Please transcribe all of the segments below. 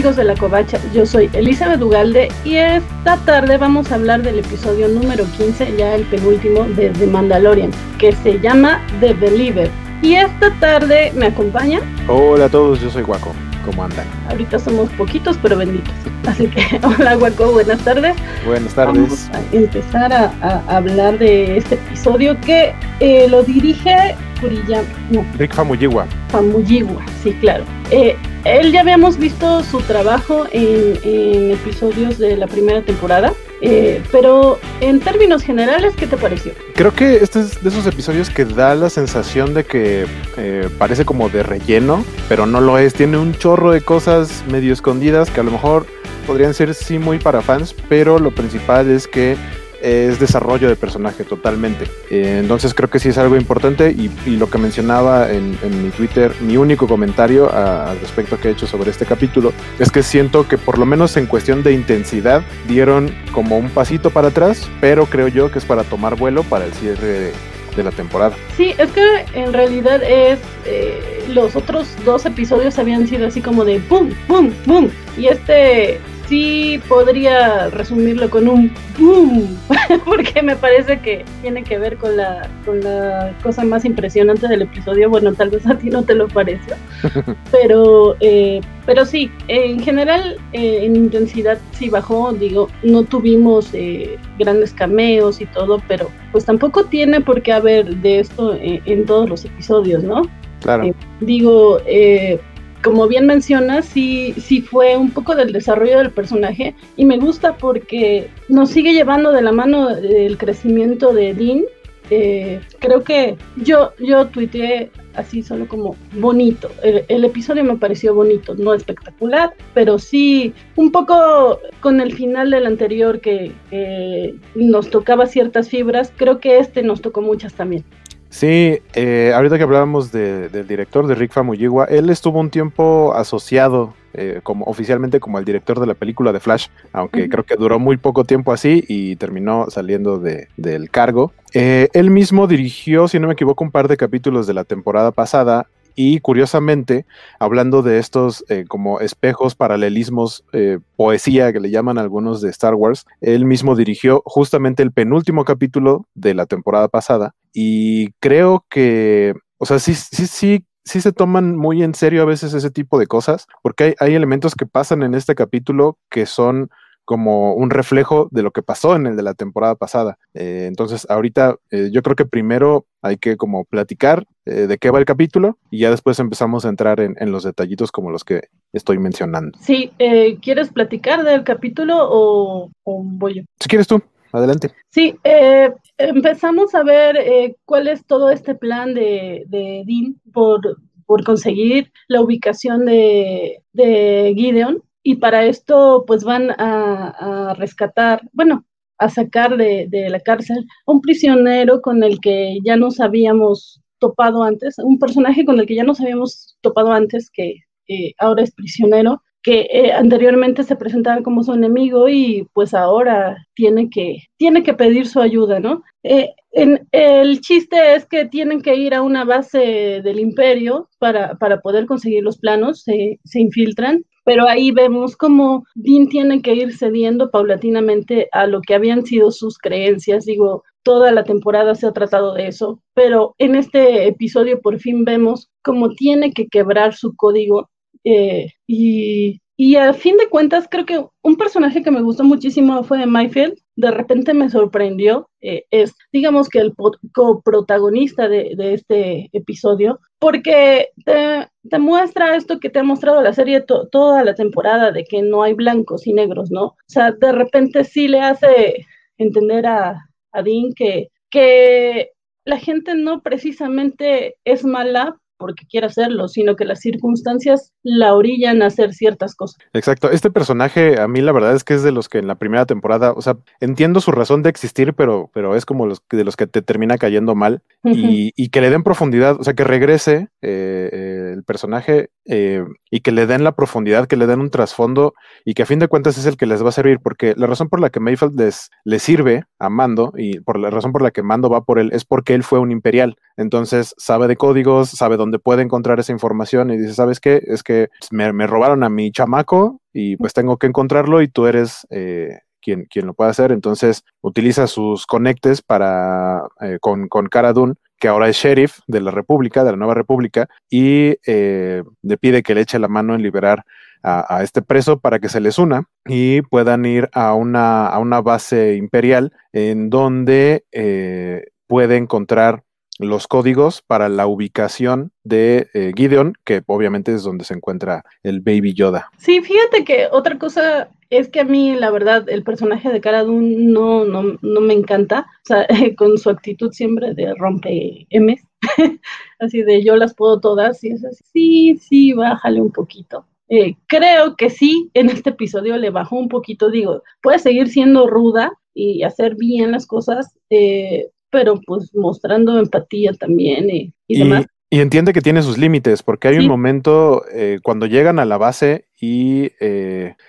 amigos de la Covacha, yo soy Elizabeth Ugalde y esta tarde vamos a hablar del episodio número 15, ya el penúltimo de The Mandalorian, que se llama The Believer. Y esta tarde me acompaña. Hola a todos, yo soy Guaco. ¿Cómo andan? Ahorita somos poquitos, pero benditos. Así que, hola Guaco, buenas tardes. Buenas tardes. Vamos a empezar a, hablar de este episodio que eh, lo dirige Kuriyama. No. Rick Famuyiwa. Famuyiwa, sí, claro. Eh, él ya habíamos visto su trabajo en, episodios de la primera temporada, eh, pero en términos generales, ¿qué te pareció? Creo que este es de esos episodios que da la sensación de que eh, parece como de relleno, pero no lo es. Tiene un chorro de cosas medio escondidas que a lo mejor podrían ser sí muy para fans, pero lo principal es que es desarrollo de personaje totalmente. Eh, entonces creo que sí es algo importante y, lo que mencionaba en, mi Twitter, mi único comentario al respecto que he hecho sobre este capítulo es que siento que por lo menos en cuestión de intensidad dieron como un pasito para atrás, pero creo yo que es para tomar vuelo para el cierre de, la temporada. Sí, es que en realidad es... Eh, los otros dos episodios habían sido así como de boom, boom, boom. Y este sí podría resumirlo con un boom, porque me parece que tiene que ver con la, con la cosa más impresionante del episodio. Bueno, tal vez a ti no te lo parezca, pero, eh, pero sí, en general eh, en intensidad sí bajó, digo, no tuvimos eh, grandes cameos y todo, pero pues tampoco tiene por qué haber de esto en, todos los episodios, ¿no? Claro. digo, eh, como bien mencionas, sí, sí fue un poco del desarrollo del personaje y me gusta porque nos sigue llevando de la mano el crecimiento de Dean. Eh, creo que yo, yo tuiteé así solo como bonito. El, episodio me pareció bonito, no espectacular, pero sí un poco con el final del anterior que nos tocaba ciertas fibras, creo que este nos tocó muchas también. Sí, eh, ahorita que hablábamos del director de Rick Famuyiwa, él estuvo un tiempo asociado eh, como oficialmente como el director de la película de Flash, aunque creo que duró muy poco tiempo así y terminó saliendo del cargo. Eh, él mismo dirigió, si no me equivoco, un par de capítulos de la temporada pasada y curiosamente, hablando de estos eh, como espejos, paralelismos, eh, poesía que le llaman algunos de Star Wars, él mismo dirigió justamente el penúltimo capítulo de la temporada pasada y creo que, o sea, sí, sí, sí sí se toman muy en serio a veces ese tipo de cosas, porque hay, hay, elementos que pasan en este capítulo que son como un reflejo de lo que pasó en el de la temporada pasada. Eh, entonces, ahorita eh, yo creo que primero hay que como platicar eh, de qué va el capítulo y ya después empezamos a entrar en, los detallitos como los que estoy mencionando. Sí, ¿quieres platicar del capítulo o, voy yo? Si quieres tú. Adelante. Sí, empezamos a ver cuál es todo este plan de, de Dean por, por conseguir la ubicación de, de Gideon y para esto pues van a, rescatar, bueno, a sacar de, la cárcel a un prisionero con el que ya nos habíamos topado antes, un personaje con el que ya nos habíamos topado antes, que ahora es prisionero, que eh, anteriormente se presentaba como su enemigo y pues ahora tiene que, tiene que pedir su ayuda, ¿no? Eh, en, el chiste es que tienen que ir a una base del imperio para, para poder conseguir los planos, se, se infiltran pero ahí vemos cómo Dean tiene que ir cediendo paulatinamente a lo que habían sido sus creencias. Digo, toda la temporada se ha tratado de eso, pero en este episodio por fin vemos cómo tiene que quebrar su código eh, y, y a fin de cuentas creo que un personaje que me gustó muchísimo fue Mayfield, de repente me sorprendió, eh, es digamos que el coprotagonista de, de este episodio, porque te, te, muestra esto que te ha mostrado la serie toda la temporada, de que no hay blancos y negros, ¿no? O sea, de repente sí le hace entender a, a Dean que, que la gente no precisamente es mala porque quiere hacerlo, sino que las circunstancias la orillan a hacer ciertas cosas. Exacto. Este personaje, a mí la verdad es que es de los que en la primera temporada, o sea, entiendo su razón de existir, pero, pero es como los de los que te termina cayendo mal y, que le den profundidad, o sea, que regrese eh, personaje eh, y que le den la profundidad, que le den un trasfondo y que a fin de cuentas es el que les va a servir, porque la razón por la que Mayfield les, sirve a Mando y por la razón por la que Mando va por él es porque él fue un imperial. Entonces sabe de códigos, sabe dónde puede encontrar esa información y dice, ¿sabes qué? Es que me, robaron a mi chamaco y pues tengo que encontrarlo y tú eres... Eh, quien, quien, lo puede hacer. Entonces utiliza sus conectes para eh, con, con Cara Dune que ahora es sheriff de la República, de la Nueva República, y eh, le pide que le eche la mano en liberar a, este preso para que se les una y puedan ir a una, a una base imperial en donde eh, puede encontrar los códigos para la ubicación de eh, Gideon, que obviamente es donde se encuentra el Baby Yoda. Sí, fíjate que otra cosa es que a mí, la verdad, el personaje de Cara no, no, no me encanta. O sea, con su actitud siempre de rompe M, así de yo las puedo todas, y es así, sí, sí, bájale un poquito. Eh, creo que sí, en este episodio le bajó un poquito, digo, puede seguir siendo ruda y hacer bien las cosas, eh, pero pues mostrando empatía también y, demás. Y entiende que tiene sus límites, porque hay un momento eh, cuando llegan a la base y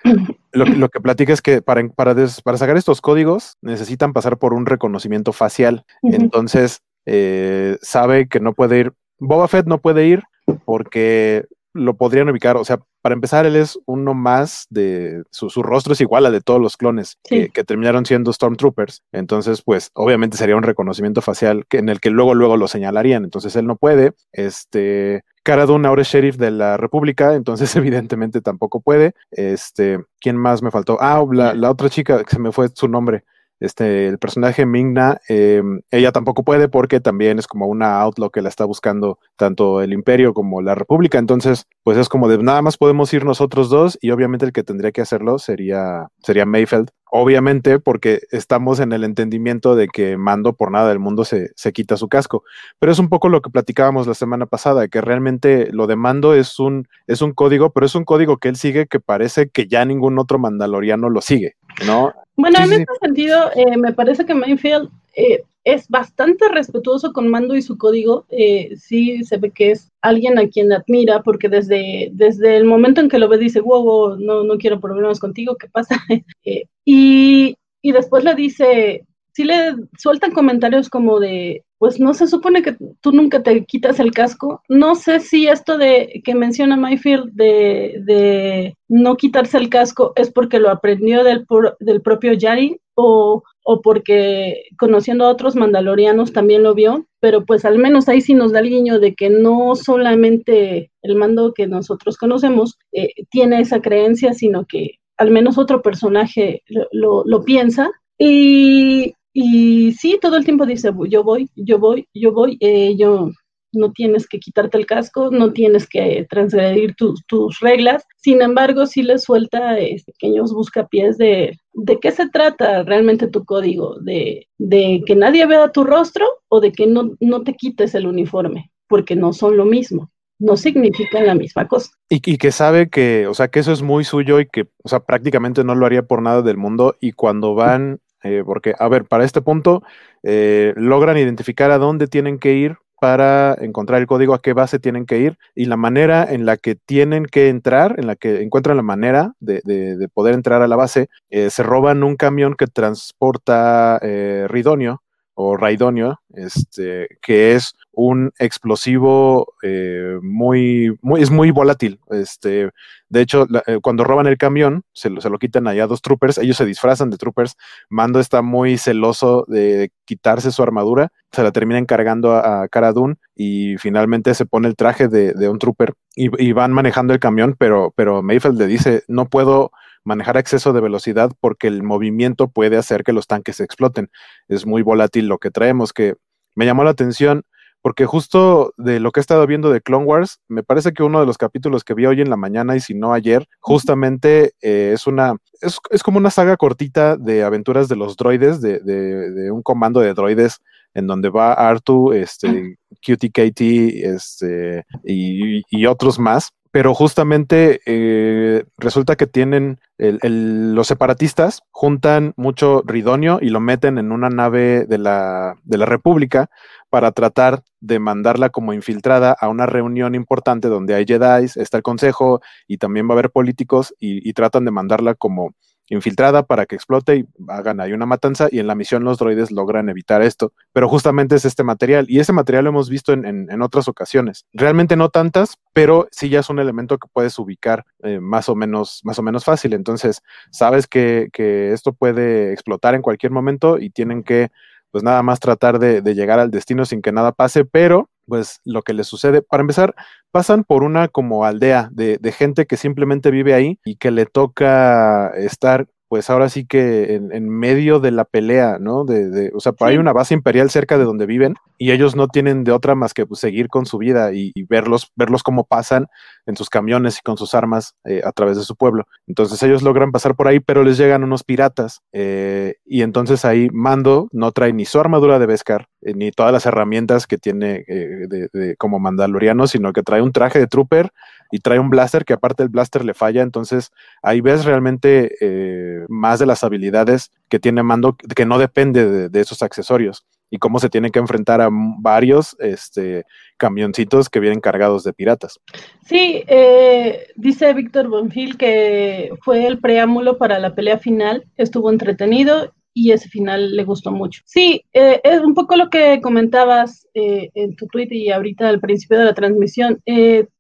eh, lo, que platica es que para, para, para, sacar estos códigos necesitan pasar por un reconocimiento facial. Entonces, eh, sabe que no puede ir, Boba Fett no puede ir porque lo podrían ubicar, o sea, para empezar, él es uno más de su, rostro es igual a de todos los clones que, terminaron siendo Stormtroopers. Entonces, pues, obviamente sería un reconocimiento facial que, en el que luego, luego lo señalarían. Entonces, él no puede. Este, Cara ahora es sheriff de la República, entonces evidentemente tampoco puede. Este, ¿quién más me faltó? Ah, la, la otra chica, que se me fue su nombre. Este, el personaje Mingna, em, ella tampoco puede porque también es como una outlaw que la está buscando tanto el imperio como la república. Entonces, pues es como de nada más podemos ir nosotros dos y obviamente el que tendría que hacerlo sería, sería Mayfeld. Obviamente porque estamos en el entendimiento de que Mando por nada del mundo se, se quita su casco. Pero es un poco lo que platicábamos la semana pasada, que realmente lo de Mando es un, es un código, pero es un código que él sigue que parece que ya ningún otro mandaloriano lo sigue, ¿no? Bueno, en ese sentido, eh, me parece que Mayfield eh, es bastante respetuoso con Mando y su código. Eh, sí se ve que es alguien a quien admira, porque desde, desde el momento en que lo ve dice, wow, no, no quiero problemas contigo, ¿qué pasa? y, y después le dice, sí le sueltan comentarios como de, pues no se supone que tú nunca te quitas el casco. No sé si esto de que menciona Mayfield de, de no quitarse el casco es porque lo aprendió del, del propio Yari o, o, porque conociendo a otros mandalorianos también lo vio, pero pues al menos ahí sí nos da el guiño de que no solamente el mando que nosotros conocemos eh, tiene esa creencia, sino que al menos otro personaje lo, lo piensa. Y, y sí, todo el tiempo dice, yo voy, yo voy, yo voy, eh, yo no tienes que quitarte el casco, no tienes que transgredir tus reglas. Sin embargo, sí le suelta eh, pequeños buscapiés de, de qué se trata realmente tu código, de, de que nadie vea tu rostro o de que no, no te quites el uniforme, porque no son lo mismo no significan la misma cosa. Y, y, que sabe que, o sea, que eso es muy suyo y que, o sea, prácticamente no lo haría por nada del mundo. Y cuando van eh, porque, a ver, para este punto eh, logran identificar a dónde tienen que ir para encontrar el código, a qué base tienen que ir y la manera en la que tienen que entrar, en la que encuentran la manera de, poder entrar a la base, eh, se roban un camión que transporta ridonio o raidonio, este, que es un explosivo eh, muy, muy, es muy volátil. Este, de hecho, eh, cuando roban el camión, se lo, se lo quitan allá a dos troopers, ellos se disfrazan de troopers, Mando está muy celoso de quitarse su armadura, se la termina encargando a, a Cara y finalmente se pone el traje de, un trooper y, y, van manejando el camión, pero, pero Mayfield le dice, no puedo manejar exceso de velocidad porque el movimiento puede hacer que los tanques exploten. Es muy volátil lo que traemos, que me llamó la atención porque justo de lo que he estado viendo de Clone Wars, me parece que uno de los capítulos que vi hoy en la mañana y si no ayer, justamente eh, es una, es, es, como una saga cortita de aventuras de los droides, de, de, de un comando de droides en donde va Artu, este, QTKT, este, y, y otros más pero justamente eh, resulta que tienen los separatistas juntan mucho ridonio y lo meten en una nave de la, de la República para tratar de mandarla como infiltrada a una reunión importante donde hay Jedi, está el consejo y también va a haber políticos y tratan de mandarla como infiltrada para que explote y hagan ahí una matanza y en la misión los droides logran evitar esto. Pero justamente es este material y ese material lo hemos visto en, otras ocasiones. Realmente no tantas, pero sí ya es un elemento que puedes ubicar eh, más, o menos, más o menos fácil. Entonces sabes que, que esto puede explotar en cualquier momento y tienen que pues nada más tratar de, de, llegar al destino sin que nada pase, pero pues lo que les sucede, para empezar, pasan por una como aldea de, de gente que simplemente vive ahí y que le toca estar pues ahora sí que en, medio de la pelea, ¿no? De, o sea, hay una base imperial cerca de donde viven y ellos no tienen de otra más que pues, seguir con su vida y, verlos, verlos cómo pasan en sus camiones y con sus armas eh, a través de su pueblo. Entonces ellos logran pasar por ahí, pero les llegan unos piratas eh, y entonces ahí Mando no trae ni su armadura de Beskar eh, ni todas las herramientas que tiene de, como mandaloriano, sino que trae un traje de trooper y trae un blaster que aparte el blaster le falla, entonces ahí ves realmente eh, más de las habilidades que tiene Mando que no depende de, esos accesorios y cómo se tiene que enfrentar a varios este, camioncitos que vienen cargados de piratas. Sí, eh, dice Víctor Bonfil que fue el preámbulo para la pelea final, estuvo entretenido y ese final le gustó mucho. Sí, eh, es un poco lo que comentabas en tu tweet y ahorita al principio de la transmisión.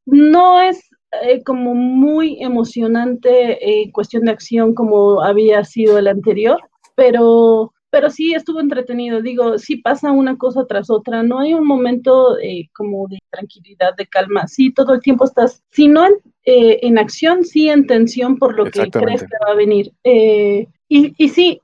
no es eh, como muy emocionante en cuestión de acción como había sido el anterior, pero, pero sí estuvo entretenido. Digo, sí pasa una cosa tras otra, no hay un momento eh, como de tranquilidad, de calma. Sí, todo el tiempo estás, si no en, eh, en acción, sí en tensión por lo que crees que va a venir. y, y sí,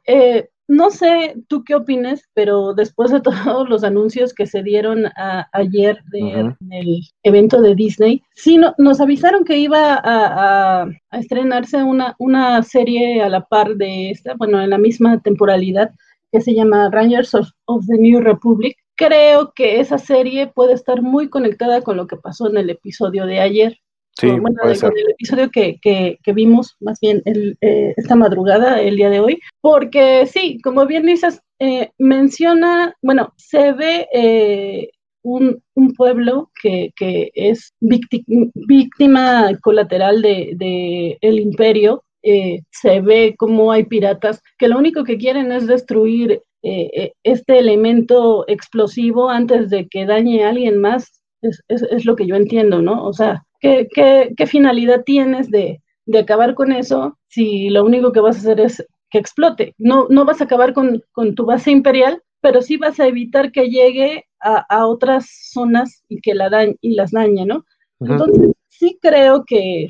no sé tú qué opines, pero después de todos los anuncios que se dieron ayer en el evento de Disney, sí nos avisaron que iba a, estrenarse una, una, serie a la par de esta, bueno, en la misma temporalidad, que se llama Rangers of, the New Republic. Creo que esa serie puede estar muy conectada con lo que pasó en el episodio de ayer. Sí, bueno, el episodio que, que, que, vimos más bien el, eh, esta madrugada, el día de hoy, porque sí, como bien dices, eh, menciona, bueno, se ve eh, un, un, pueblo que, que es víctima colateral de, de el imperio, se ve como hay piratas que lo único que quieren es destruir este elemento explosivo antes de que dañe a alguien más, es, es, es lo que yo entiendo, ¿no? O sea, ¿Qué, qué, finalidad tienes de, acabar con eso si lo único que vas a hacer es que explote? No, no vas a acabar con, tu base imperial, pero sí vas a evitar que llegue a, otras zonas y que la dañe, y las dañe, ¿no? Entonces, sí creo que,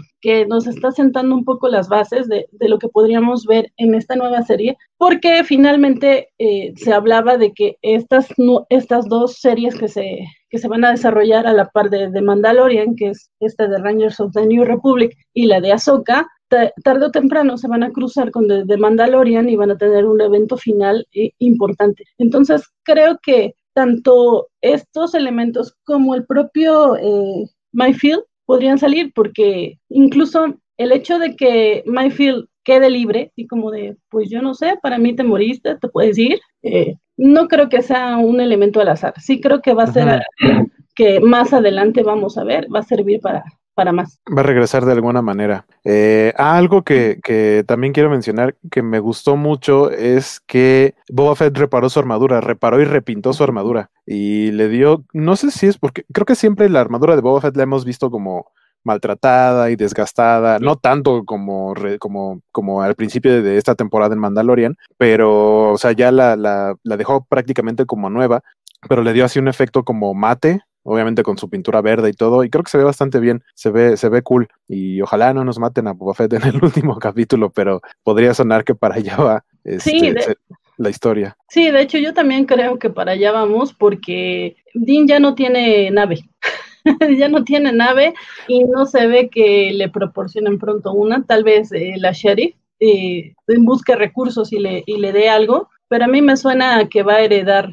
nos está sentando un poco las bases de, lo que podríamos ver en esta nueva serie, porque finalmente eh, se hablaba de que estas, estas dos series que se, que se van a desarrollar a la par de, de Mandalorian, que es esta de Rangers of the New Republic, y la de Ahsoka, tarde o temprano se van a cruzar con de, Mandalorian y van a tener un evento final eh, importante. Entonces, creo que tanto estos elementos como el propio eh, Myfield podrían salir, porque incluso el hecho de que Myfield quede libre y como de, pues yo no sé, para mí te moriste, te puedes ir, eh, no creo que sea un elemento al azar. Sí creo que va a ser que más adelante vamos a ver, va a servir para, para más. Va a regresar de alguna manera. Eh, algo que, que, también quiero mencionar que me gustó mucho es que Boba Fett reparó su armadura, reparó y repintó su armadura y le dio, no sé si es porque creo que siempre la armadura de Boba Fett la hemos visto como maltratada y desgastada, no tanto como, como, como al principio de esta temporada en Mandalorian, pero, o sea, ya la, la, la dejó prácticamente como nueva, pero le dio así un efecto como mate, obviamente con su pintura verde y todo, y creo que se ve bastante bien, se ve, se ve cool, y ojalá no nos maten a Boba Fett en el último capítulo, pero podría sonar que para allá va este, la historia. Sí, de hecho yo también creo que para allá vamos, porque Dean ya no tiene nave. ya no tiene nave y no se ve que le proporcionen pronto una, tal vez eh, la sheriff eh, busque recursos y le, y le dé algo, pero a mí me suena a que va a heredar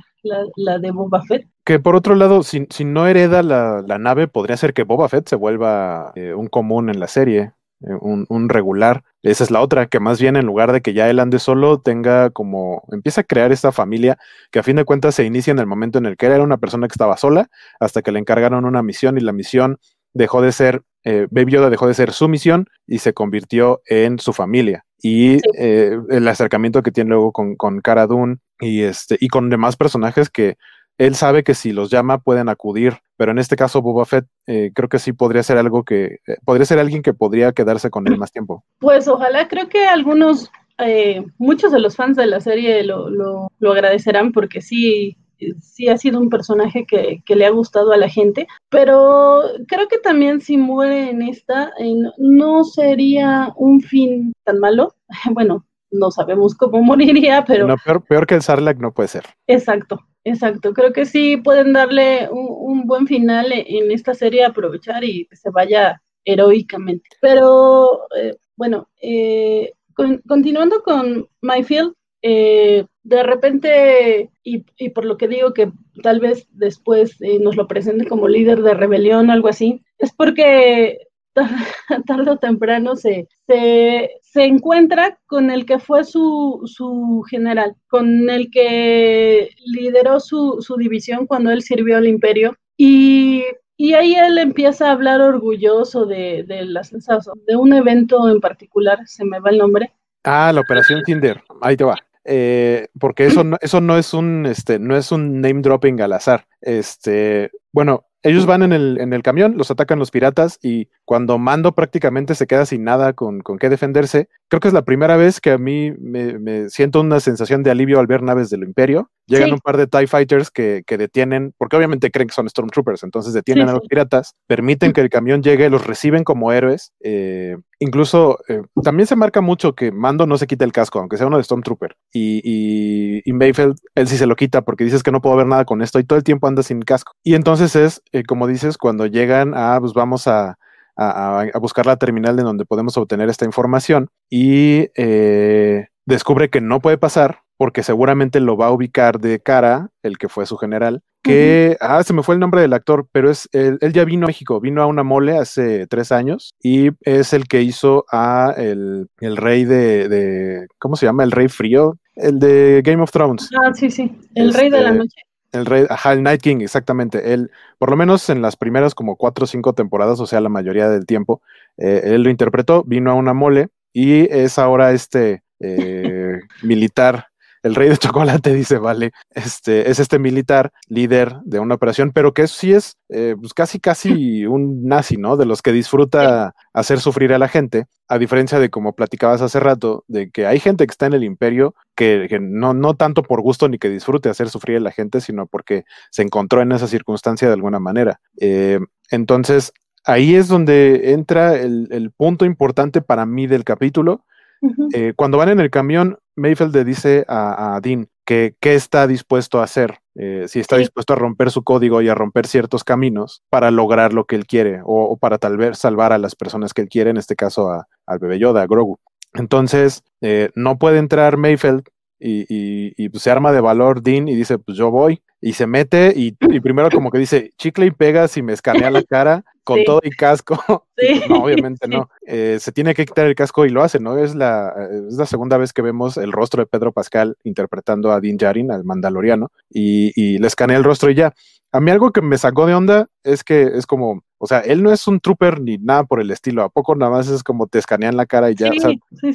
la, de Boba Fett. Que por otro lado, si, si no hereda la, nave, podría ser que Boba Fett se vuelva eh, un común en la serie. un, regular. Esa es la otra, que más bien en lugar de que ya él ande solo, tenga como, empieza a crear esta familia que a fin de cuentas se inicia en el momento en el que era una persona que estaba sola, hasta que le encargaron una misión y la misión dejó de ser, eh, Baby Yoda dejó de ser su misión y se convirtió en su familia. Y eh, el acercamiento que tiene luego con, con Cara Dune y, este, y con demás personajes que él sabe que si los llama pueden acudir, pero en este caso Boba Fett eh, creo que sí podría ser algo que, eh, podría ser alguien que podría quedarse con él más tiempo. Pues ojalá, creo que algunos, eh, muchos de los fans de la serie lo, lo, lo, agradecerán porque sí, sí ha sido un personaje que, que, le ha gustado a la gente, pero creo que también si muere en esta, no sería un fin tan malo. Bueno, no sabemos cómo moriría, pero... No, peor, peor que el Sarlacc no puede ser. Exacto, Exacto, creo que sí pueden darle un, buen final e, en esta serie, aprovechar y que se vaya heroicamente. Pero eh, bueno, eh, continuando con Myfield, eh, de repente, y, y, por lo que digo que tal vez después nos lo presente como líder de rebelión o algo así, es porque tarde o temprano se, se, se, encuentra con el que fue su, su general, con el que lideró su, su, división cuando él sirvió al imperio. Y, y ahí él empieza a hablar orgulloso de, de, las, de un evento en particular, se me va el nombre. Ah, la operación Tinder, ahí te va. Eh, porque eso no, eso no es un este no es un name dropping al azar. Este, bueno, ellos van en el, en el camión, los atacan los piratas y cuando Mando prácticamente se queda sin nada con, con qué defenderse, creo que es la primera vez que a mí me, siento una sensación de alivio al ver naves del Imperio. Llegan un par de TIE Fighters que, que, detienen, porque obviamente creen que son Stormtroopers, entonces detienen a los piratas, permiten que el camión llegue, los reciben como héroes. Eh, incluso eh, también se marca mucho que Mando no se quita el casco, aunque sea uno de Stormtrooper. Y, y, y Mayfield, él sí se lo quita porque dices que no puedo ver nada con esto y todo el tiempo anda sin casco. Y entonces es, eh, como dices, cuando llegan a, pues vamos a a, buscar la terminal de donde podemos obtener esta información y eh, descubre que no puede pasar porque seguramente lo va a ubicar de cara el que fue su general, que, ah, se me fue el nombre del actor, pero es, él, ya vino a México, vino a una mole hace tres años y es el que hizo a el, el rey de, de, ¿cómo se llama? El rey frío, el de Game of Thrones. Ah, sí, sí, el rey de la este, noche. El rey, ajá, el Night King, exactamente. Él, por lo menos en las primeras como cuatro o cinco temporadas, o sea, la mayoría del tiempo, eh, él lo interpretó, vino a una mole y es ahora este eh, militar el rey de chocolate dice, vale, este es este militar líder de una operación, pero que sí es eh, pues casi casi un nazi, ¿no? De los que disfruta hacer sufrir a la gente, a diferencia de como platicabas hace rato, de que hay gente que está en el imperio que, no, no tanto por gusto ni que disfrute hacer sufrir a la gente, sino porque se encontró en esa circunstancia de alguna manera. Eh, entonces, ahí es donde entra el punto importante para mí del capítulo, eh, cuando van en el camión, Mayfield le dice a, Dean que qué está dispuesto a hacer, eh, si está dispuesto a romper su código y a romper ciertos caminos para lograr lo que él quiere o, para tal vez salvar a las personas que él quiere, en este caso a, al bebé Yoda, a Grogu. Entonces, eh, no puede entrar Mayfield y, pues, se arma de valor Dean y dice, pues yo voy. Y se mete y, primero como que dice, chicle y pega si me escanea la cara con todo y casco. no, obviamente no. Eh, se tiene que quitar el casco y lo hace, ¿no? Es la, es la segunda vez que vemos el rostro de Pedro Pascal interpretando a Dean Jarin, al mandaloriano, y, y le escanea el rostro y ya. A mí algo que me sacó de onda es que es como, o sea, él no es un trooper ni nada por el estilo. ¿A poco nada más es como te escanean la cara y ya?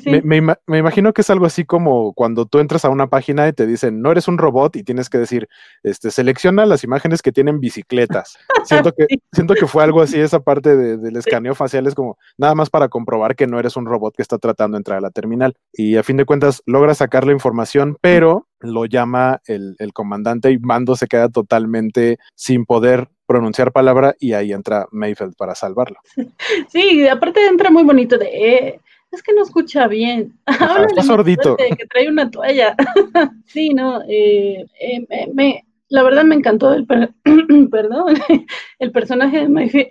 Me, imagino que es algo así como cuando tú entras a una página y te dicen, no eres un robot y tienes que decir, este, selecciona las imágenes que tienen bicicletas. siento, que, siento que fue algo así, esa parte del escaneo facial es como nada más para comprobar que no eres un robot que está tratando de entrar a la terminal. Y a fin de cuentas logra sacar la información, pero lo llama el, el comandante y Mando se queda totalmente sin poder pronunciar palabra y ahí entra Mayfield para salvarlo. Sí, aparte entra muy bonito de, eh, es que no escucha bien. Ahora está sordito. Que trae una toalla. sí, no, eh, eh, me, la verdad me encantó el, perdón, el personaje de Mayfield.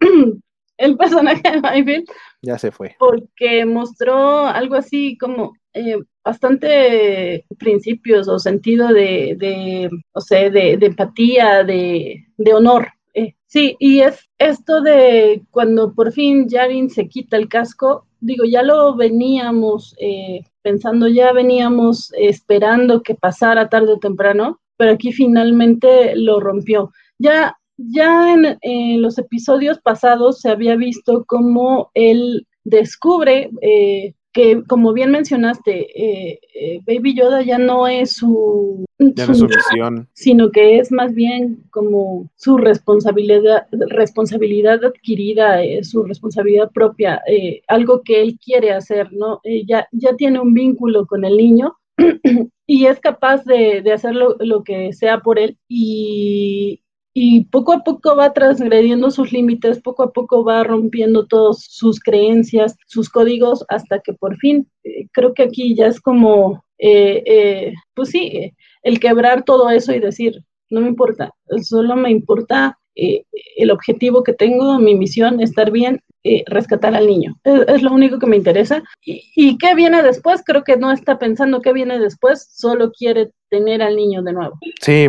el personaje de Mayfield. Ya se fue. Porque mostró algo así como eh, bastante principios o sentido de, de o sea, de, empatía, de, honor. Eh, Sí, y es esto de cuando por fin Yarin se quita el casco, digo, ya lo veníamos eh, pensando, ya veníamos esperando que pasara tarde o temprano, pero aquí finalmente lo rompió. Ya, ya en, los episodios pasados se había visto cómo él descubre eh, que como bien mencionaste, eh, eh, Baby Yoda ya no es su, misión, sino que es más bien como su responsabilidad, responsabilidad adquirida, eh, su responsabilidad propia, algo que él quiere hacer, ¿no? ya, ya tiene un vínculo con el niño y es capaz de, de hacer lo, que sea por él y, y poco a poco va transgrediendo sus límites, poco a poco va rompiendo todas sus creencias, sus códigos, hasta que por fin, eh, creo que aquí ya es como, eh, eh, pues sí, el quebrar todo eso y decir, no me importa, solo me importa el objetivo que tengo, mi misión, estar bien, rescatar al niño. Es, lo único que me interesa. Y, y, qué viene después? Creo que no está pensando qué viene después, solo quiere tener al niño de nuevo. Sí,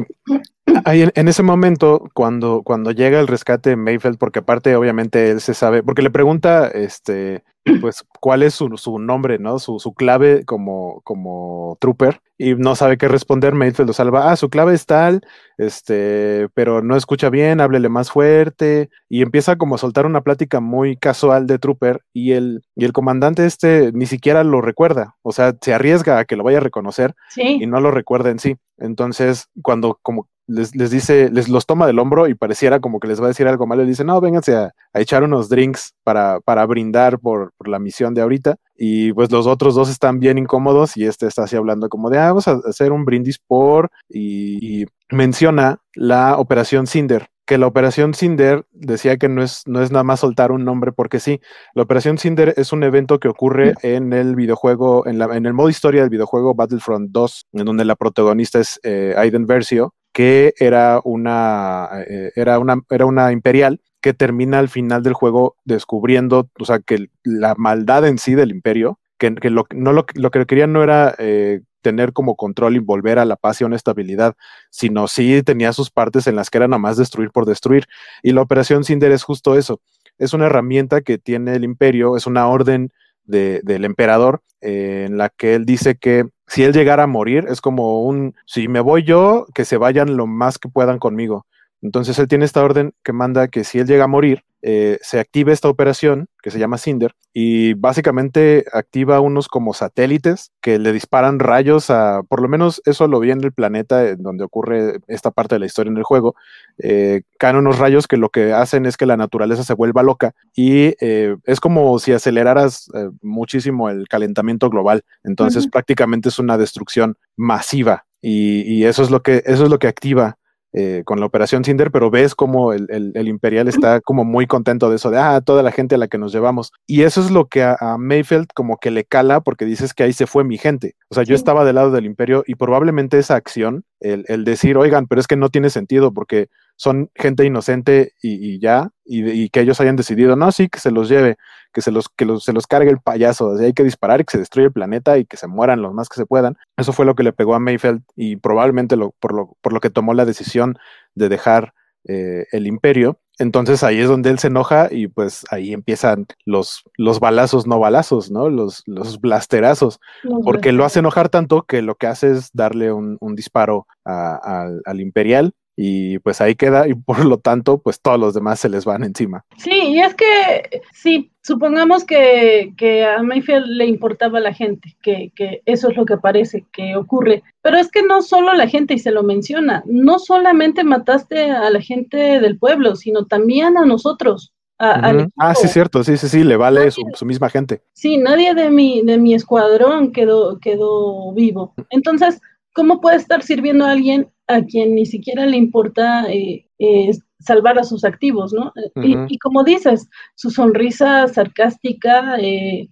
Ahí en, ese momento, cuando, cuando llega el rescate de Mayfield, porque aparte obviamente él se sabe, porque le pregunta, este, pues, cuál es su, su nombre, ¿no? Su, su, clave como, como trooper, y no sabe qué responder, Mayfield lo salva, ah, su clave es tal, este, pero no escucha bien, háblele más fuerte, y empieza como a soltar una plática muy casual de trooper, y el, y el comandante este ni siquiera lo recuerda, o sea, se arriesga a que lo vaya a reconocer y no lo recuerda en sí. Entonces, cuando como les, les, dice, les los toma del hombro y pareciera como que les va a decir algo malo, le dice, no, vénganse a, echar unos drinks para, para brindar por, por, la misión de ahorita. Y pues los otros dos están bien incómodos y este está así hablando como de, ah, vamos a hacer un brindis por, y, y menciona la operación Cinder, que la operación Cinder decía que no es, no es nada más soltar un nombre porque sí. La operación Cinder es un evento que ocurre en el videojuego, en, la, en el modo historia del videojuego Battlefront 2, en donde la protagonista es eh, Aiden Versio, que era una, eh, era una, era una imperial que termina al final del juego descubriendo, o sea, que la maldad en sí del imperio, que, que lo, no lo, lo, que querían no era eh, tener como control y volver a la paz y a una estabilidad, sino sí tenía sus partes en las que era nada más destruir por destruir. Y la operación Cinder es justo eso. Es una herramienta que tiene el imperio, es una orden de, del emperador eh, en la que él dice que si él llegara a morir, es como un, si me voy yo, que se vayan lo más que puedan conmigo. Entonces él tiene esta orden que manda que si él llega a morir, eh, se active esta operación que se llama Cinder y básicamente activa unos como satélites que le disparan rayos a, por lo menos eso lo vi en el planeta en donde ocurre esta parte de la historia en el juego, eh, caen unos rayos que lo que hacen es que la naturaleza se vuelva loca y eh, es como si aceleraras muchísimo el calentamiento global, entonces prácticamente es una destrucción masiva y, y, eso es lo que eso es lo que activa eh, con la operación Cinder, pero ves como el, el, Imperial está como muy contento de eso, de ah, toda la gente a la que nos llevamos. Y eso es lo que a, Mayfield como que le cala porque dices que ahí se fue mi gente. O sea, yo estaba del lado del Imperio y probablemente esa acción, el, el, decir, oigan, pero es que no tiene sentido porque son gente inocente y, ya, y, que ellos hayan decidido, no, sí, que se los lleve, que se los, que los, se los cargue el payaso, hay que disparar y que se destruya el planeta y que se mueran los más que se puedan. Eso fue lo que le pegó a Mayfield y probablemente lo, por, lo, por lo que tomó la decisión de dejar eh, el imperio. Entonces ahí es donde él se enoja y pues ahí empiezan los, los balazos no balazos, ¿no? Los, los blasterazos, porque lo hace enojar tanto que lo que hace es darle un, disparo al imperial y pues ahí queda y por lo tanto pues todos los demás se les van encima. Sí, y es que sí, supongamos que, que a Mayfield le importaba la gente, que, que, eso es lo que parece que ocurre, pero es que no solo la gente, y se lo menciona, no solamente mataste a la gente del pueblo, sino también a nosotros. ah, sí, cierto, sí, sí, sí, le vale su, su, misma gente. Sí, nadie de mi, de mi escuadrón quedó, quedó vivo. Entonces, ¿cómo puede estar sirviendo a alguien a quien ni siquiera le importa eh, eh, salvar a sus activos, ¿no? y, como dices, su sonrisa sarcástica, eh,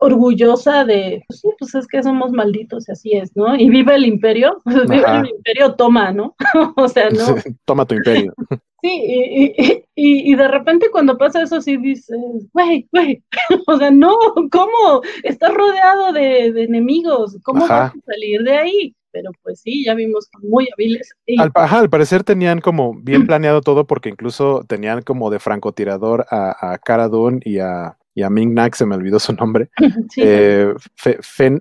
orgullosa de, pues sí, pues es que somos malditos, y así es, ¿no? Y vive el imperio, pues vive el imperio, toma, ¿no? o sea, ¿no? toma tu imperio. Sí, y, de repente cuando pasa eso, sí dices, güey, güey, o sea, no, ¿cómo? Estás rodeado de, enemigos, ¿cómo vas a salir de ahí? Pero pues sí, ya vimos muy hábiles. Al, ajá, al parecer tenían como bien planeado todo porque incluso tenían como de francotirador a, a Cara Dune y a, y a Ming Nak, se me olvidó su nombre. Sí. Eh,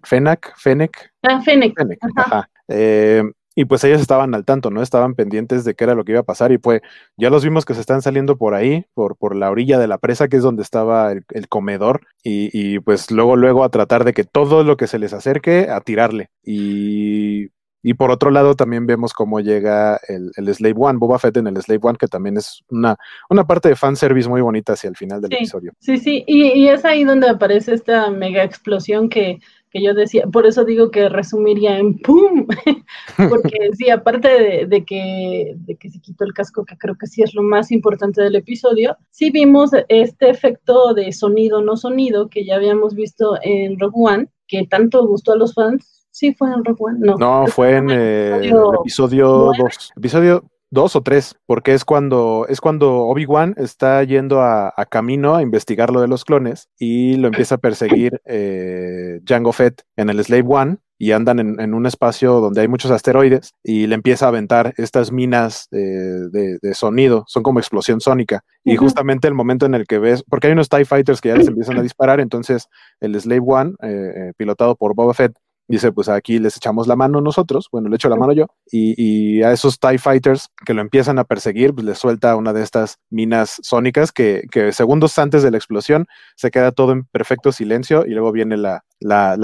Fenak, Fennec. Ah, Fennec. Ajá. Eh, y pues ellos estaban al tanto, ¿no? Estaban pendientes de qué era lo que iba a pasar y pues ya los vimos que se están saliendo por ahí, por, por la orilla de la presa, que es donde estaba el, comedor, y, y, pues luego, luego a tratar de que todo lo que se les acerque, a tirarle. Y y por otro lado, también vemos cómo llega el, Slave One, Boba Fett en el Slave One, que también es una, una parte de fanservice muy bonita hacia el final del episodio. Sí, sí, y, y, es ahí donde aparece esta mega explosión que, que yo decía, por eso digo que resumiría en ¡pum! Porque sí, aparte de, que, de que se quitó el casco, que creo que sí es lo más importante del episodio, sí vimos este efecto de sonido no sonido que ya habíamos visto en Rogue One, que tanto gustó a los fans Sí, fue en Rogue One, no. No, fue en eh, el episodio 2. Episodio 2 o 3, porque es cuando, es cuando Obi-Wan está yendo a, camino a investigar lo de los clones y lo empieza a perseguir eh, Jango Fett en el Slave One y andan en, un espacio donde hay muchos asteroides y le empieza a aventar estas minas de, sonido, son como explosión sónica. Y justamente el momento en el que ves, porque hay unos TIE Fighters que ya les empiezan a disparar, entonces el Slave One, eh, pilotado por Boba Fett, Dice, pues aquí les echamos la mano nosotros, bueno, le echo la mano yo, y, a esos TIE Fighters que lo empiezan a perseguir, pues les suelta una de estas minas sónicas que, segundos antes de la explosión se queda todo en perfecto silencio y luego viene la,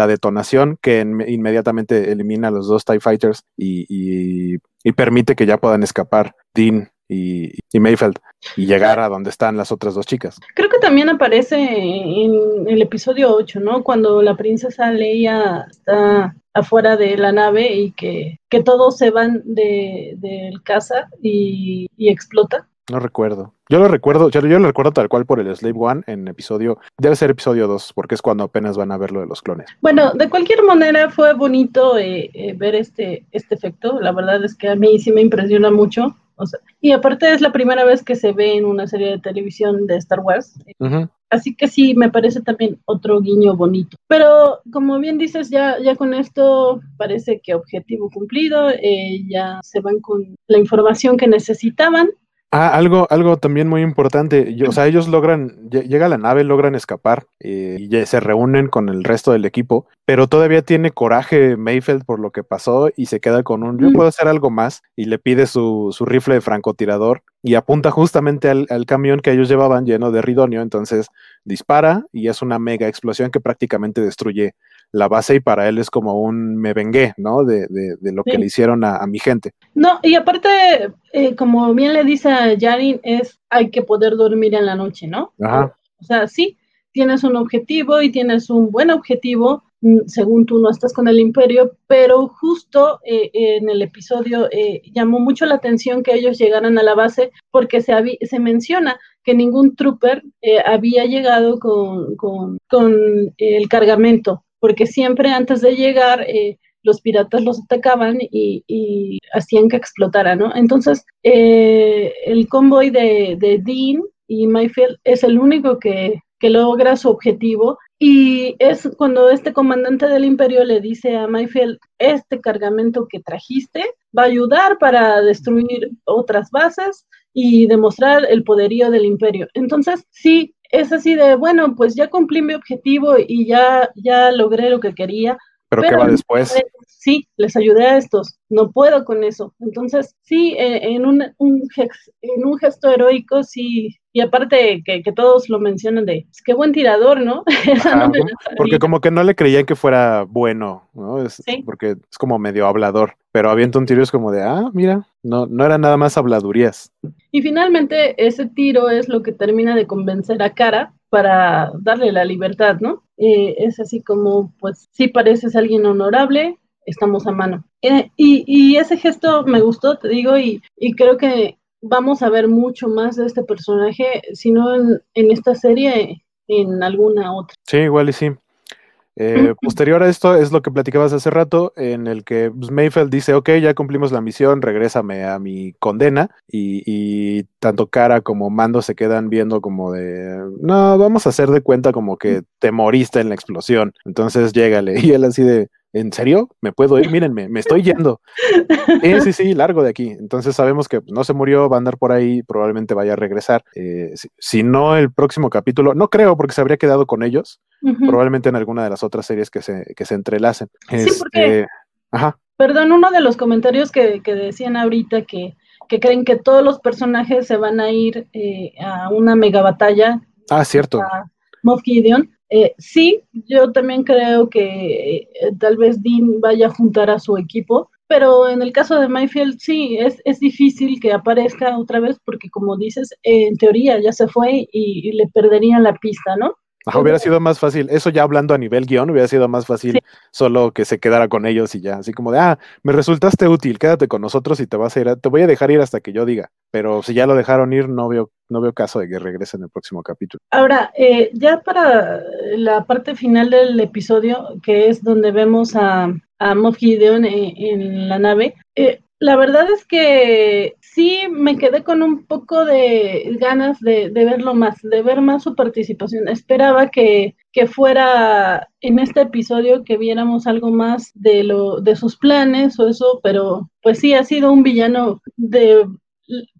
detonación que inmediatamente elimina a los dos TIE Fighters y, y permite que ya puedan escapar Dean y, y, Mayfeld y llegar a donde están las otras dos chicas. Creo que también aparece en el episodio 8, ¿no? Cuando la princesa Leia está afuera de la nave y que, que todos se van del de, casa y, y explota. No recuerdo. Yo lo recuerdo, yo, lo recuerdo tal cual por el Slave One en episodio, debe ser episodio 2, porque es cuando apenas van a ver lo de los clones. Bueno, de cualquier manera fue bonito eh, eh, ver este, este efecto. La verdad es que a mí sí me impresiona mucho. O sea, y aparte es la primera vez que se ve en una serie de televisión de Star Wars. Así que sí, me parece también otro guiño bonito. Pero como bien dices, ya, ya con esto parece que objetivo cumplido, eh, ya se van con la información que necesitaban Ah, algo, algo también muy importante. o sea, ellos logran, llega la nave, logran escapar eh, y se reúnen con el resto del equipo, pero todavía tiene coraje Mayfeld por lo que pasó y se queda con un, yo mm. puedo hacer algo más y le pide su, su rifle de francotirador y apunta justamente al, al, camión que ellos llevaban lleno de ridonio, entonces dispara y es una mega explosión que prácticamente destruye la base y para él es como un me vengué, ¿no? De, de, lo que le hicieron a, mi gente. No, y aparte, eh, como bien le dice a Yarin, es hay que poder dormir en la noche, ¿no? Ajá. O sea, sí, tienes un objetivo y tienes un buen objetivo, mm, según tú no estás con el imperio, pero justo eh, en el episodio eh, llamó mucho la atención que ellos llegaran a la base porque se, se menciona que ningún trooper había llegado con, con, con el cargamento porque siempre antes de llegar eh, los piratas los atacaban y, hacían que explotara, ¿no? Entonces, eh, el convoy de, Dean y Mayfield es el único que, logra su objetivo y es cuando este comandante del imperio le dice a Mayfield, este cargamento que trajiste va a ayudar para destruir otras bases y demostrar el poderío del imperio. Entonces, sí, es así de, bueno, pues ya cumplí mi objetivo y ya, ya logré lo que quería. ¿Pero, qué va después? Sí, les ayudé a estos, no puedo con eso. Entonces, sí, eh, en, un, en un gesto heroico, sí, y aparte que, todos lo mencionan de, pues, qué buen tirador, ¿no? porque como que no le creían que fuera bueno, ¿no? Es, Porque es como medio hablador, pero avienta un tiro es como de, ah, mira, no, no era nada más habladurías. Y finalmente ese tiro es lo que termina de convencer a Cara para darle la libertad, ¿no? Eh, es así como, pues, sí pareces alguien honorable, estamos a mano. Eh, y, y, ese gesto me gustó, te digo, y, y creo que vamos a ver mucho más de este personaje, si no en, esta serie, en alguna otra. Sí, igual y sí. Eh, posterior a esto es lo que platicabas hace rato, en el que pues, Mayfeld dice, ok, ya cumplimos la misión, regrésame a mi condena, y, tanto Cara como Mando se quedan viendo como de, no, vamos a hacer de cuenta como que te moriste en la explosión, entonces llégale, y él así de, ¿en serio? ¿Me puedo ir? Mírenme, me estoy yendo. sí, sí, sí, largo de aquí. Entonces sabemos que no se murió, va a andar por ahí, probablemente vaya a regresar. Eh, si, no el próximo capítulo, no creo porque se habría quedado con ellos, probablemente en alguna de las otras series que se, que se entrelacen. Sí, porque, este, ajá. Perdón, uno de los comentarios que, que decían ahorita que, que, creen que todos los personajes se van a ir eh, a una mega batalla. Ah, cierto. Moff Gideon. Eh, sí, yo también creo que eh, tal vez Dean vaya a juntar a su equipo, pero en el caso de Mayfield sí, es, es difícil que aparezca otra vez porque como dices, en teoría ya se fue y le perderían la pista, ¿no? Hubiera sido más fácil, eso ya hablando a nivel guion, hubiera sido más fácil solo que se quedara con ellos y ya, así como de, ah, me resultaste útil, quédate con nosotros y te vas a ir, te voy a dejar ir hasta que yo diga, pero si ya lo dejaron ir, no veo, no veo caso de que regrese en el próximo capítulo. Ahora, eh, ya para la parte final del episodio, que es donde vemos a, a Moff Gideon en, la nave, eh, la verdad es que sí me quedé con un poco de ganas de, verlo más, de ver más su participación. Esperaba que, fuera en este episodio que viéramos algo más de lo de sus planes o eso, pero pues sí ha sido un villano de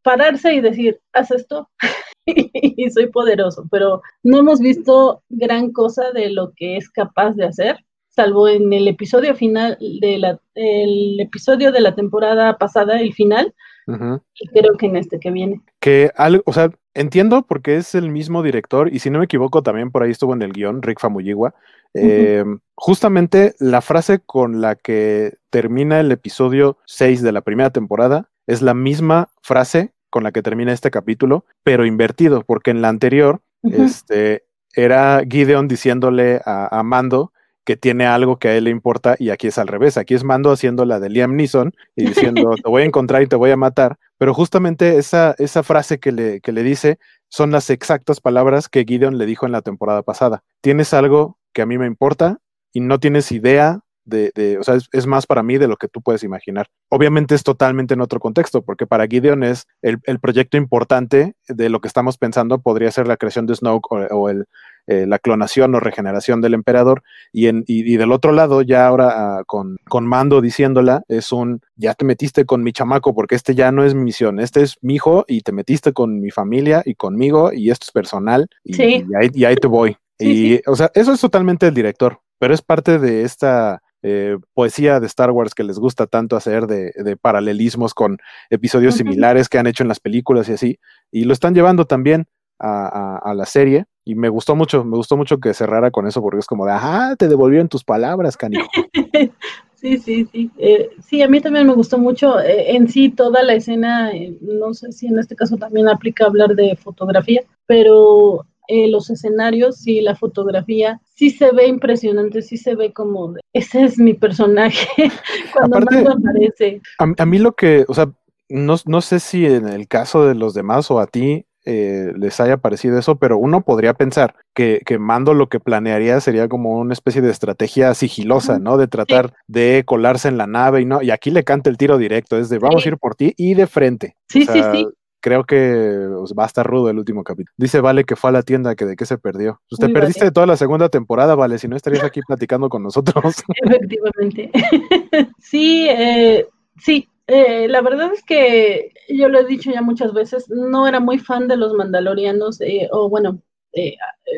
pararse y decir, haz esto y soy poderoso, pero no hemos visto gran cosa de lo que es capaz de hacer salvo en el episodio final de la el episodio de la temporada pasada, el final, y creo que en este que viene. Que algo, o sea, entiendo porque es el mismo director, y si no me equivoco, también por ahí estuvo en el guion, Rick Famuyiwa. Eh, justamente la frase con la que termina el episodio 6 de la primera temporada es la misma frase con la que termina este capítulo, pero invertido, porque en la anterior, este, era Gideon diciéndole a, a Mando que tiene algo que a él le importa y aquí es al revés, aquí es Mando haciendo la de Liam Neeson y diciendo te voy a encontrar y te voy a matar, pero justamente esa, esa frase que le, que le dice son las exactas palabras que Gideon le dijo en la temporada pasada. Tienes algo que a mí me importa y no tienes idea de, o sea, es, más para mí de lo que tú puedes imaginar. Obviamente es totalmente en otro contexto, porque para Gideon es el, proyecto importante de lo que estamos pensando podría ser la creación de Snoke o, el, eh, la clonación o regeneración del emperador, y, en, y, del otro lado, ya ahora ah, con, con Mando diciéndola, es un, ya te metiste con mi chamaco, porque este ya no es mi misión, este es mi hijo y te metiste con mi familia y conmigo, y esto es personal, y, y, ahí, te voy. y, o sea, eso es totalmente el director, pero es parte de esta eh, poesía de Star Wars que les gusta tanto hacer de, paralelismos con episodios similares que han hecho en las películas y así, y lo están llevando también a, la serie, y me gustó mucho, me gustó mucho que cerrara con eso, porque es como de, ajá, te devolvieron tus palabras, canijo. Sí, sí, sí. Eh, sí, a mí también me gustó mucho eh, en sí toda la escena, no sé si en este caso también aplica hablar de fotografía, pero eh, los escenarios y la fotografía, sí se ve impresionante, sí se ve como, ese es mi personaje cuando aparece. A, mí lo que, o sea, no, no, sé si en el caso de los demás o a ti eh, les haya parecido eso, pero uno podría pensar que, que, Mando lo que planearía sería como una especie de estrategia sigilosa, ¿no? De tratar de colarse en la nave y no, y aquí le canta el tiro directo, es de vamos a ir por ti y de frente. Sí, sí, sí creo que pues, va a estar rudo el último capítulo. Dice Vale que fue a la tienda, que de qué se perdió. Usted pues, perdiste de toda la segunda temporada, Vale, si no estarías aquí platicando con nosotros. Efectivamente. sí, eh, sí. Eh, la verdad es que yo lo he dicho ya muchas veces, no era muy fan de los mandalorianos, eh, o bueno,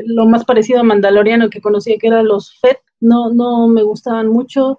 lo más parecido a mandaloriano que conocía que eran los Fed, no, no me gustaban mucho.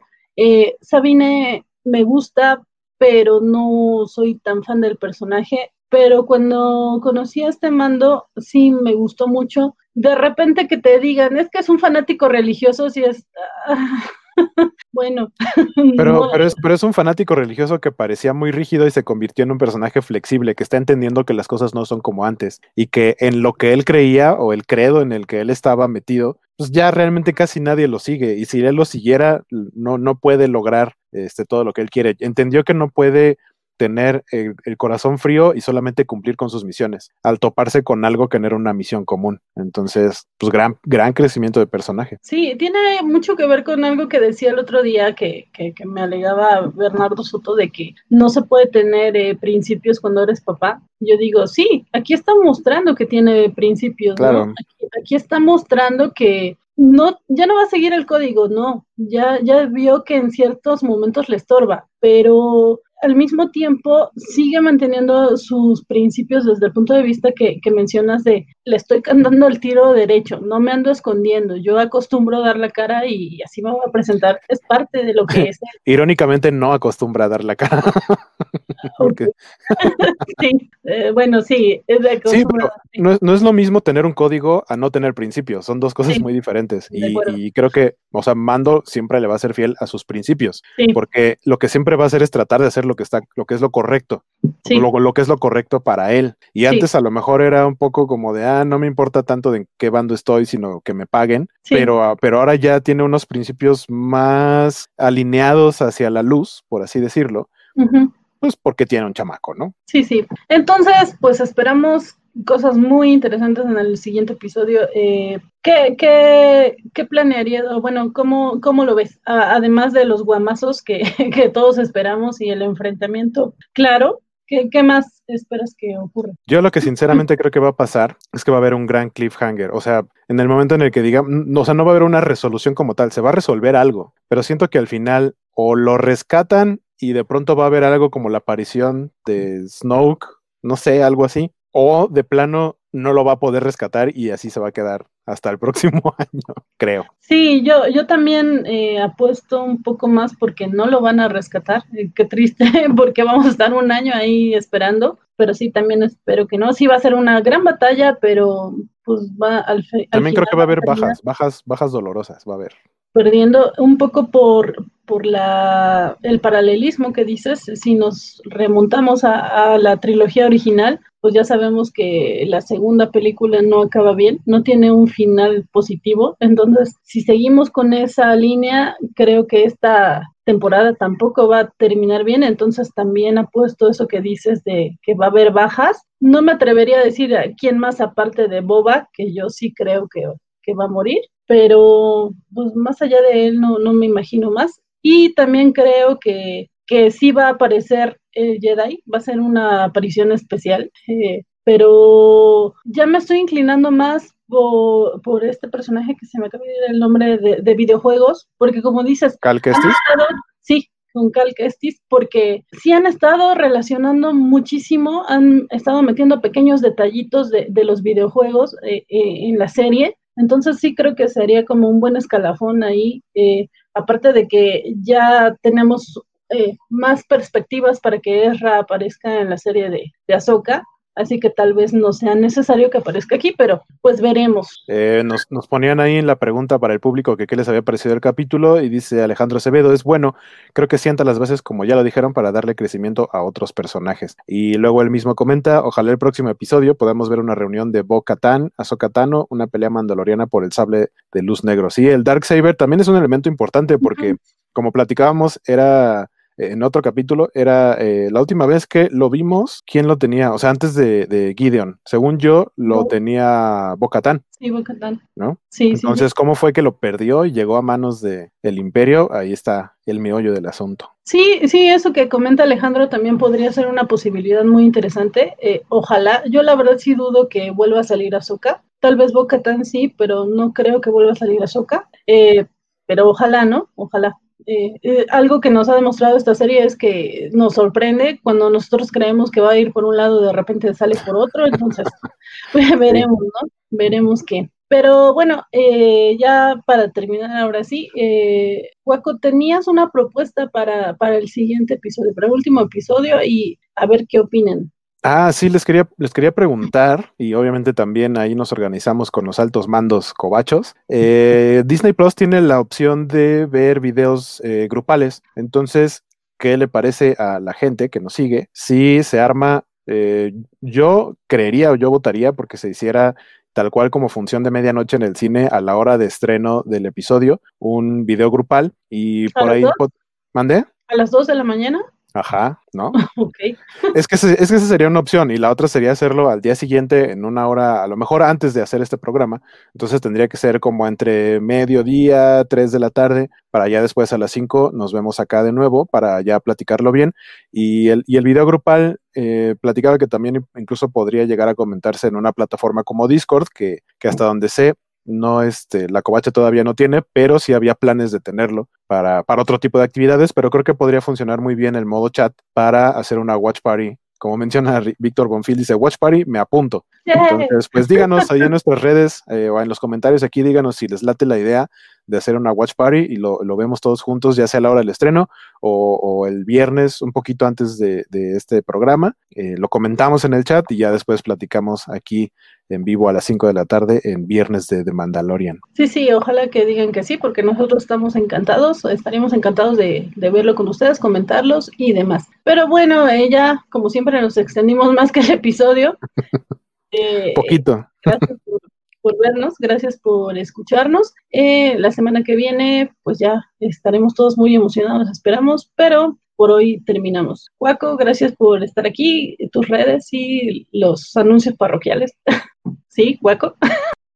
Sabine me gusta, pero no soy tan fan del personaje pero cuando conocí a este mando, sí me gustó mucho. De repente que te digan, es que es un fanático religioso, sí es... bueno. Pero, pero, es, pero es un fanático religioso que parecía muy rígido y se convirtió en un personaje flexible, que está entendiendo que las cosas no son como antes y que en lo que él creía o el credo en el que él estaba metido, pues ya realmente casi nadie lo sigue y si él lo siguiera, no, no puede lograr este, todo lo que él quiere. Entendió que no puede tener el, corazón frío y solamente cumplir con sus misiones, al toparse con algo que no era una misión común. Entonces, pues gran, gran crecimiento de personaje. Sí, tiene mucho que ver con algo que decía el otro día que, que, me alegaba Bernardo Soto de que no se puede tener eh, principios cuando eres papá. Yo digo, sí, aquí está mostrando que tiene principios, aquí, está mostrando que, no, ya no va a seguir el código, no, ya, ya vio que en ciertos momentos le estorba, pero al mismo tiempo sigue manteniendo sus principios desde el punto de vista que, mencionas de le estoy cantando el tiro derecho, no me ando escondiendo, yo acostumbro a dar la cara y así me voy a presentar, es parte de lo que es. Irónicamente no acostumbra a dar la cara. sí, eh, bueno, sí, es de sí, no, es, lo mismo tener un código a no tener principios, son dos cosas muy diferentes y, y, creo que, o sea, Mando siempre le va a ser fiel a sus principios, porque lo que siempre va a hacer es tratar de hacer lo que está, lo que es lo correcto, lo, lo, que es lo correcto para él. Y antes a lo mejor era un poco como de, ah, no me importa tanto de qué bando estoy, sino que me paguen, pero, ah, pero ahora ya tiene unos principios más alineados hacia la luz, por así decirlo. Pues porque tiene un chamaco, ¿no? Sí, sí. Entonces, pues esperamos cosas muy interesantes en el siguiente episodio. Eh, ¿qué, qué, qué planearías? Bueno, ¿cómo, ¿cómo lo ves? además de los guamazos que, que, todos esperamos y el enfrentamiento, claro. ¿Qué, ¿Qué, más esperas que ocurra? Yo lo que sinceramente creo que va a pasar es que va a haber un gran cliffhanger. O sea, en el momento en el que diga, o sea, no va a haber una resolución como tal, se va a resolver algo, pero siento que al final o lo rescatan y de pronto va a haber algo como la aparición de Snoke, no sé, algo así, o de plano no lo va a poder rescatar y así se va a quedar hasta el próximo año, creo. Sí, yo, yo también eh, apuesto un poco más porque no lo van a rescatar. Eh, qué triste, porque vamos a estar un año ahí esperando, pero sí, también espero que no. Sí va a ser una gran batalla, pero pues va al, final. También creo que va a haber bajas, bajas, bajas dolorosas, va a haber perdiendo un poco por, por la, el paralelismo que dices, si nos remontamos a, la trilogía original, pues ya sabemos que la segunda película no acaba bien, no tiene un final positivo, entonces si seguimos con esa línea, creo que esta temporada tampoco va a terminar bien, entonces también apuesto eso que dices de que va a haber bajas. No me atrevería a decir a quién más aparte de Boba, que yo sí creo que, que va a morir, pero pues más allá de él no, no me imagino más. Y también creo que, que sí va a aparecer el Jedi, va a ser una aparición especial, eh, pero ya me estoy inclinando más por, por, este personaje que se me acaba de ir el nombre de, videojuegos, porque como dices... ¿Cal Kestis? Sí, con Cal Kestis, porque sí han estado relacionando muchísimo, han estado metiendo pequeños detallitos de, de los videojuegos eh, eh, en la serie, entonces sí creo que sería como un buen escalafón ahí, eh, aparte de que ya tenemos eh, más perspectivas para que Ezra aparezca en la serie de, de Ahsoka, así que tal vez no sea necesario que aparezca aquí, pero pues veremos. Eh, nos, nos, ponían ahí en la pregunta para el público que qué les había parecido el capítulo y dice Alejandro Acevedo, es bueno, creo que sienta las veces como ya lo dijeron para darle crecimiento a otros personajes. Y luego él mismo comenta, ojalá el próximo episodio podamos ver una reunión de Bo Katan, Ahsoka Tano, una pelea mandaloriana por el sable de luz negro. Sí, el Dark Saber también es un elemento importante porque, como platicábamos, era en otro capítulo, era eh, la última vez que lo vimos, ¿quién lo tenía? O sea, antes de, Gideon. Según yo, lo tenía Bocatán. Sí, Bocatán. ¿No? Sí, Entonces, ¿cómo fue que lo perdió y llegó a manos del imperio? Ahí está el meollo del asunto. Sí, sí, eso que comenta Alejandro también podría ser una posibilidad muy interesante. Eh, ojalá, yo la verdad sí dudo que vuelva a salir Ahsoka. Tal vez Bocatán sí, pero no creo que vuelva a salir Ahsoka. Eh, pero ojalá, ¿no? Ojalá. Eh, eh, algo que nos ha demostrado esta serie es que nos sorprende cuando nosotros creemos que va a ir por un lado, de repente sale por otro, entonces veremos, ¿no? Veremos qué. Pero bueno, eh, ya para terminar ahora sí, eh, Waco, tenías una propuesta para, para el siguiente episodio, para el último episodio y a ver qué opinan. Ah, sí, les quería, les quería preguntar, y obviamente también ahí nos organizamos con los altos mandos cobachos. Eh, Disney Plus tiene la opción de ver videos eh, grupales. Entonces, ¿qué le parece a la gente que nos sigue? Si se arma, eh, yo creería o yo votaría porque se hiciera tal cual como función de medianoche en el cine a la hora de estreno del episodio, un video grupal y por ahí... ¿Mandé? ¿A las dos de la mañana? Ajá, ¿no? ok. Es que, es que esa sería una opción y la otra sería hacerlo al día siguiente en una hora, a lo mejor antes de hacer este programa. Entonces tendría que ser como entre mediodía, tres de la tarde, para ya después a las cinco nos vemos acá de nuevo para ya platicarlo bien. Y el, y el video grupal eh, platicaba que también incluso podría llegar a comentarse en una plataforma como Discord, que, que hasta donde sé no este, la covacha todavía no tiene, pero sí había planes de tenerlo para, para otro tipo de actividades, pero creo que podría funcionar muy bien el modo chat para hacer una watch party como menciona Víctor Bonfil, dice Watch Party, me apunto. Entonces, pues díganos ahí en nuestras redes eh, o en los comentarios aquí, díganos si les late la idea de hacer una watch party y lo, vemos todos juntos, ya sea a la hora del estreno o, el viernes, un poquito antes de, este programa. Eh, lo comentamos en el chat y ya después platicamos aquí en vivo a las 5 de la tarde en viernes de The Mandalorian. Sí, sí, ojalá que digan que sí, porque nosotros estamos encantados, estaríamos encantados de, verlo con ustedes, comentarlos y demás. Pero bueno, ella, eh, como siempre, nos extendimos más que el episodio. Eh, Poquito. Gracias por vernos, gracias por escucharnos. Eh, la semana que viene, pues ya estaremos todos muy emocionados, esperamos, pero por hoy terminamos. Guaco, gracias por estar aquí, tus redes y los anuncios parroquiales. sí, Guaco.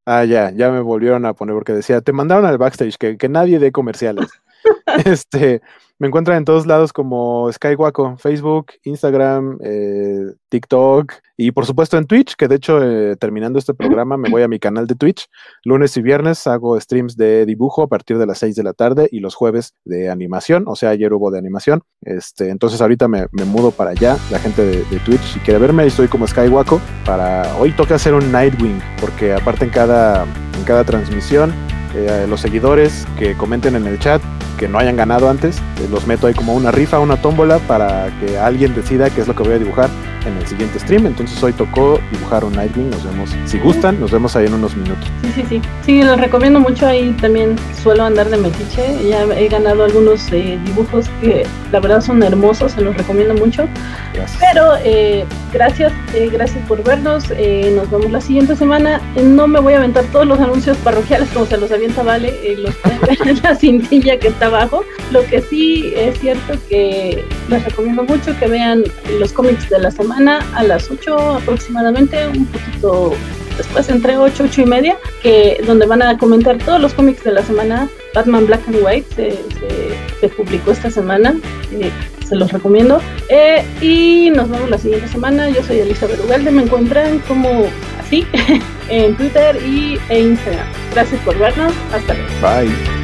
Ah, ya, ya me volvieron a poner porque decía, te mandaron al backstage, que, que nadie dé comerciales. este, me encuentran en todos lados como Skywaco, Facebook, Instagram, eh, TikTok y por supuesto en Twitch, que de hecho eh, terminando este programa me voy a mi canal de Twitch. Lunes y viernes hago streams de dibujo a partir de las 6 de la tarde y los jueves de animación, o sea, ayer hubo de animación. Este, entonces ahorita me, mudo para allá, la gente de, Twitch, si quiere verme, estoy como Skywaco. Para hoy toca hacer un Nightwing, porque aparte en cada, en cada transmisión eh, los seguidores que comenten en el chat que no hayan ganado antes, eh, los meto ahí como una rifa, una tómbola para que alguien decida qué es lo que voy a dibujar en el siguiente stream. Entonces hoy tocó dibujar un Nightwing. Nos vemos, si gustan, nos vemos ahí en unos minutos. Sí, sí, sí. Sí, los recomiendo mucho. Ahí también suelo andar de metiche. Ya he ganado algunos eh, dibujos que la verdad son hermosos. Se los recomiendo mucho. Gracias. Pero eh, gracias, eh, gracias por vernos. nos vemos la siguiente semana. No me voy a aventar todos los anuncios parroquiales como se los avienta Vale. los en la cintilla que está abajo. Lo que sí es cierto que les recomiendo mucho que vean los cómics de la semana a las 8 aproximadamente, un poquito después, entre 8, 8 y media, que, donde van a comentar todos los cómics de la semana. Batman Black and White se, publicó esta semana, eh, se los recomiendo. Eh, y nos vemos la siguiente semana. Yo soy Elizabeth Ugalde, me encuentran como así en Twitter y, e Instagram. Gracias por vernos, hasta luego. Bye.